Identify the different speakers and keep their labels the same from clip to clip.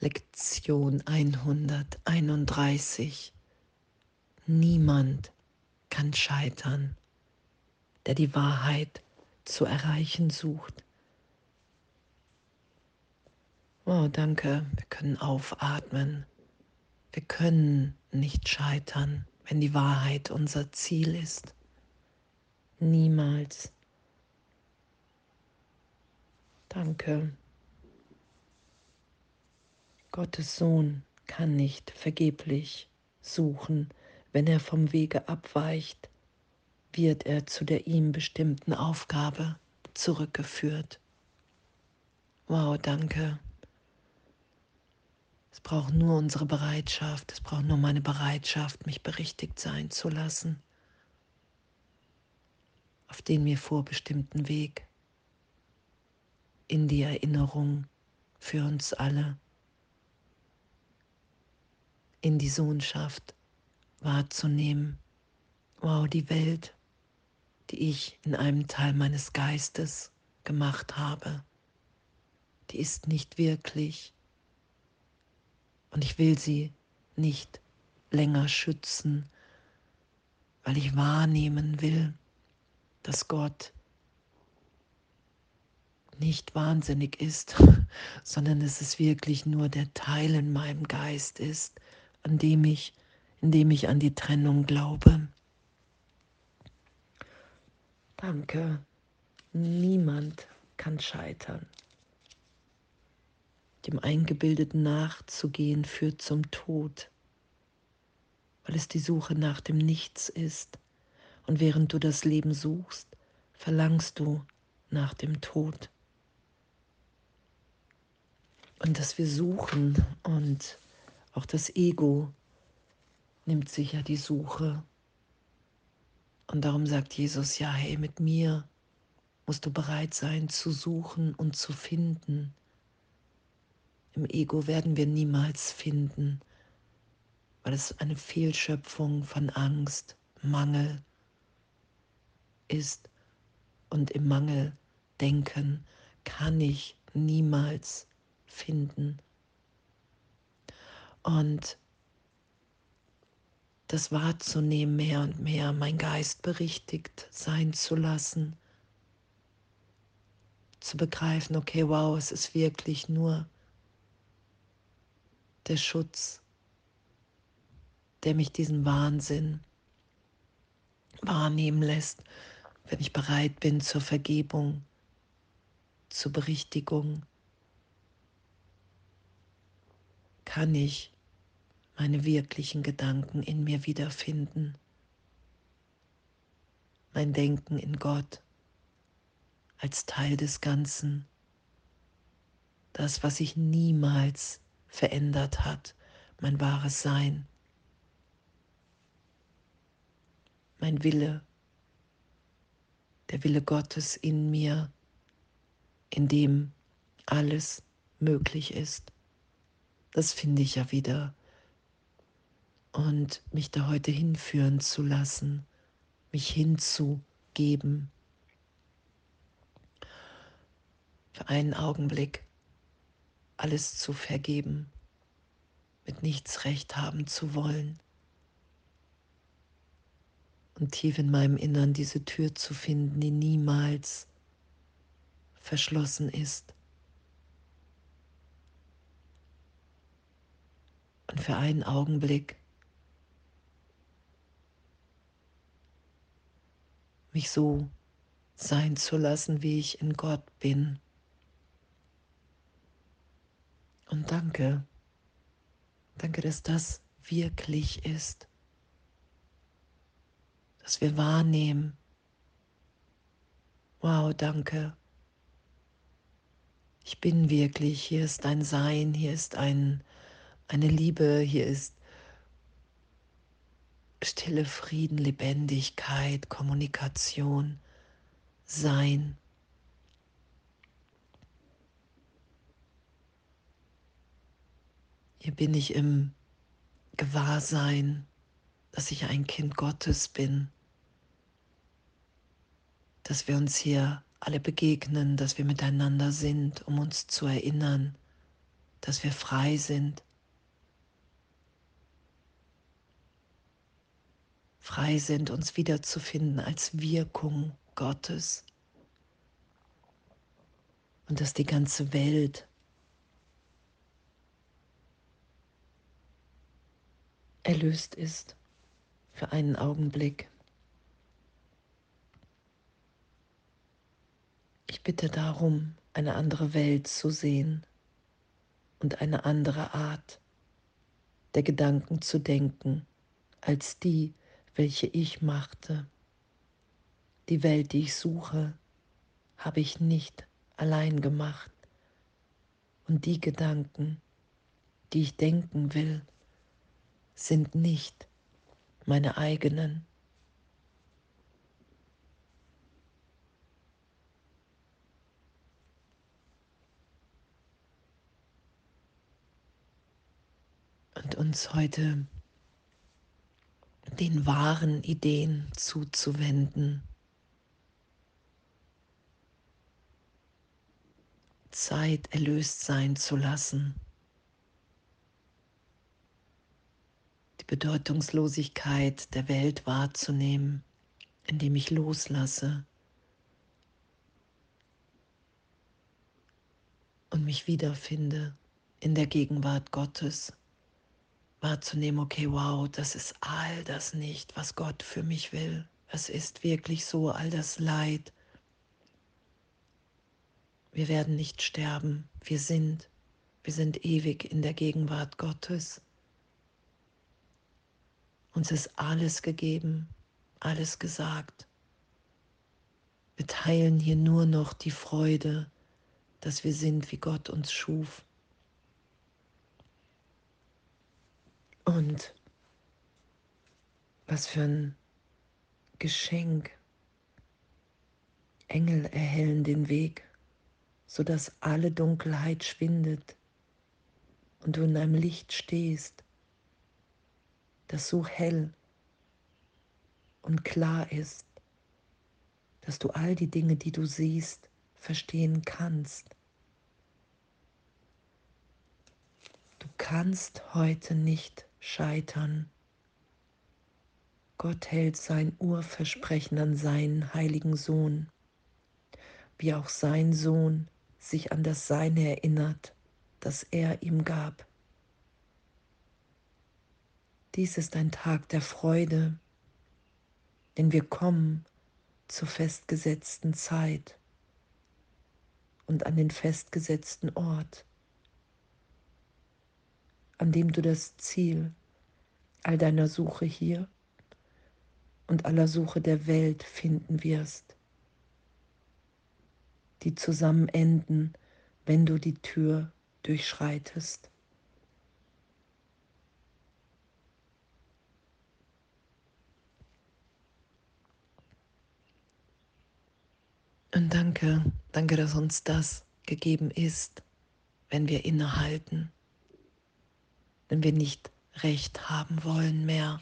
Speaker 1: Lektion 131. Niemand kann scheitern, der die Wahrheit zu erreichen sucht. Oh, danke. Wir können aufatmen. Wir können nicht scheitern, wenn die Wahrheit unser Ziel ist. Niemals. Danke. Gottes Sohn kann nicht vergeblich suchen, wenn er vom Wege abweicht, wird er zu der ihm bestimmten Aufgabe zurückgeführt. Wow, danke. Es braucht nur unsere Bereitschaft, es braucht nur meine Bereitschaft, mich berichtigt sein zu lassen auf den mir vorbestimmten Weg in die Erinnerung für uns alle in die Sohnschaft wahrzunehmen. Wow, die Welt, die ich in einem Teil meines Geistes gemacht habe, die ist nicht wirklich. Und ich will sie nicht länger schützen, weil ich wahrnehmen will, dass Gott nicht wahnsinnig ist, sondern dass es wirklich nur der Teil in meinem Geist ist, an dem ich, indem ich an die Trennung glaube. Danke. Niemand kann scheitern. Dem Eingebildeten nachzugehen führt zum Tod, weil es die Suche nach dem Nichts ist. Und während du das Leben suchst, verlangst du nach dem Tod. Und dass wir suchen und auch das Ego nimmt sich ja die Suche. Und darum sagt Jesus, ja, hey, mit mir musst du bereit sein zu suchen und zu finden. Im Ego werden wir niemals finden, weil es eine Fehlschöpfung von Angst, Mangel ist. Und im Mangel denken kann ich niemals finden. Und das wahrzunehmen mehr und mehr, mein Geist berichtigt sein zu lassen, zu begreifen, okay, wow, es ist wirklich nur der Schutz, der mich diesen Wahnsinn wahrnehmen lässt, wenn ich bereit bin zur Vergebung, zur Berichtigung, kann ich meine wirklichen Gedanken in mir wiederfinden, mein Denken in Gott als Teil des Ganzen, das, was sich niemals verändert hat, mein wahres Sein, mein Wille, der Wille Gottes in mir, in dem alles möglich ist. Das finde ich ja wieder und mich da heute hinführen zu lassen, mich hinzugeben. Für einen Augenblick alles zu vergeben, mit nichts recht haben zu wollen und tief in meinem Innern diese Tür zu finden, die niemals verschlossen ist. Und für einen Augenblick mich so sein zu lassen, wie ich in Gott bin. Und danke, danke, dass das wirklich ist, dass wir wahrnehmen. Wow, danke. Ich bin wirklich, hier ist ein Sein, hier ist ein, eine Liebe, hier ist Stille, Frieden, Lebendigkeit, Kommunikation, Sein. Hier bin ich im Gewahrsein, dass ich ein Kind Gottes bin, dass wir uns hier alle begegnen, dass wir miteinander sind, um uns zu erinnern, dass wir frei sind. Frei sind, uns wiederzufinden als Wirkung Gottes. Und dass die ganze Welt erlöst ist für einen Augenblick. Ich bitte darum, eine andere Welt zu sehen und eine andere Art der Gedanken zu denken als die, welche ich machte. Die Welt, die ich suche, habe ich nicht allein gemacht. Und die Gedanken, die ich denken will, sind nicht meine eigenen. und uns heute den wahren Ideen zuzuwenden. Zeit erlöst sein zu lassen. Die Bedeutungslosigkeit der Welt wahrzunehmen, indem ich loslasse und mich wiederfinde in der Gegenwart Gottes wahrzunehmen, okay, wow, das ist all das nicht, was Gott für mich will. Es ist wirklich so, all das Leid. Wir werden nicht sterben, wir sind, wir sind ewig in der Gegenwart Gottes. Uns ist alles gegeben, alles gesagt. Wir teilen hier nur noch die Freude, dass wir sind, wie Gott uns schuf. Und was für ein Geschenk. Engel erhellen den Weg, sodass alle Dunkelheit schwindet und du in einem Licht stehst, das so hell und klar ist, dass du all die Dinge, die du siehst, verstehen kannst. Du kannst heute nicht scheitern. Gott hält sein Urversprechen an seinen heiligen Sohn, wie auch sein Sohn sich an das Seine erinnert, das er ihm gab. Dies ist ein Tag der Freude, denn wir kommen zur festgesetzten Zeit und an den festgesetzten Ort an dem du das Ziel all deiner Suche hier und aller Suche der Welt finden wirst, die zusammen enden, wenn du die Tür durchschreitest. Und danke, danke, dass uns das gegeben ist, wenn wir innehalten wenn wir nicht recht haben wollen mehr.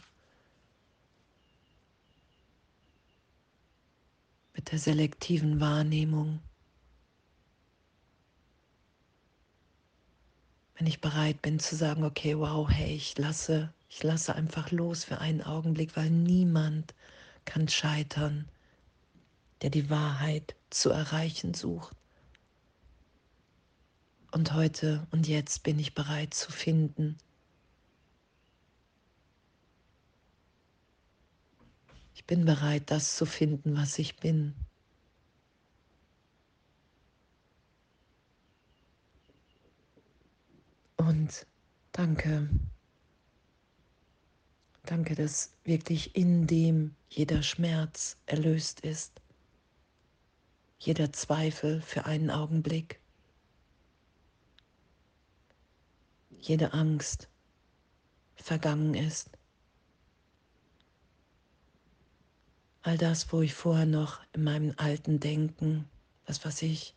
Speaker 1: Mit der selektiven Wahrnehmung. Wenn ich bereit bin zu sagen, okay, wow, hey, ich lasse, ich lasse einfach los für einen Augenblick, weil niemand kann scheitern, der die Wahrheit zu erreichen sucht. Und heute und jetzt bin ich bereit zu finden, bin bereit, das zu finden, was ich bin. Und danke, danke, dass wirklich in dem jeder Schmerz erlöst ist, jeder Zweifel für einen Augenblick, jede Angst vergangen ist. All das, wo ich vorher noch in meinem alten Denken, das, was ich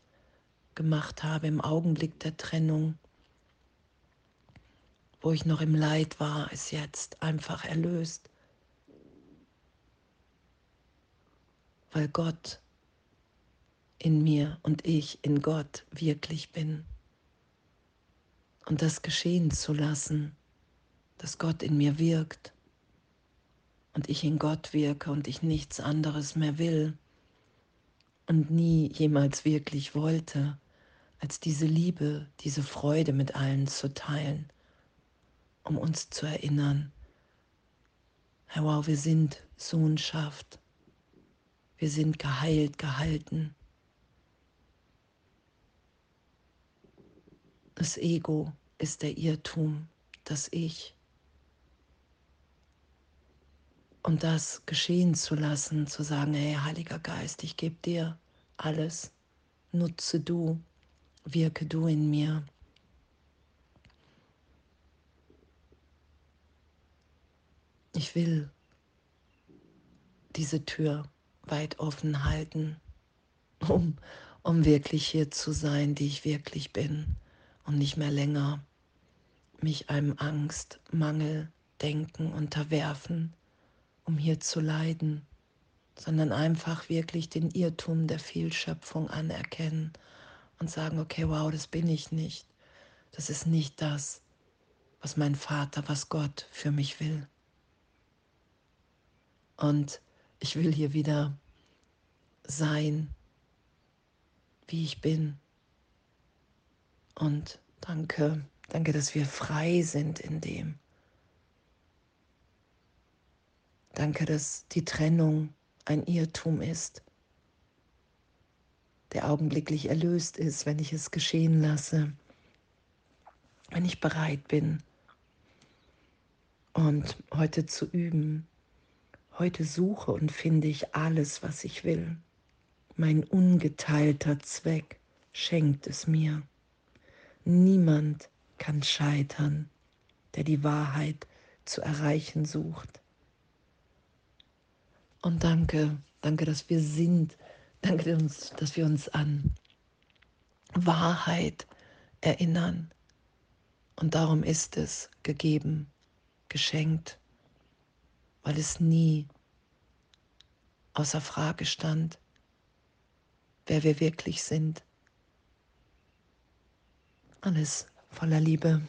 Speaker 1: gemacht habe im Augenblick der Trennung, wo ich noch im Leid war, ist jetzt einfach erlöst. Weil Gott in mir und ich in Gott wirklich bin. und das geschehen zu lassen, dass Gott in mir wirkt und ich in Gott wirke und ich nichts anderes mehr will und nie jemals wirklich wollte, als diese Liebe, diese Freude mit allen zu teilen, um uns zu erinnern, Herr, wow, wir sind Sohnschaft, wir sind geheilt, gehalten. Das Ego ist der Irrtum, das Ich. Und das geschehen zu lassen, zu sagen, hey Heiliger Geist, ich gebe dir alles, nutze du, wirke du in mir. Ich will diese Tür weit offen halten, um, um wirklich hier zu sein, die ich wirklich bin und nicht mehr länger mich einem Angst, Mangel, Denken unterwerfen, um hier zu leiden, sondern einfach wirklich den Irrtum der Fehlschöpfung anerkennen und sagen, okay, wow, das bin ich nicht. Das ist nicht das, was mein Vater, was Gott für mich will. Und ich will hier wieder sein, wie ich bin. Und danke, danke, dass wir frei sind in dem. Danke, dass die Trennung ein Irrtum ist, der augenblicklich erlöst ist, wenn ich es geschehen lasse, wenn ich bereit bin. Und heute zu üben, heute suche und finde ich alles, was ich will. Mein ungeteilter Zweck schenkt es mir. Niemand kann scheitern, der die Wahrheit zu erreichen sucht. Und danke, danke, dass wir sind. Danke, dass wir uns an Wahrheit erinnern. Und darum ist es gegeben, geschenkt, weil es nie außer Frage stand, wer wir wirklich sind. Alles voller Liebe.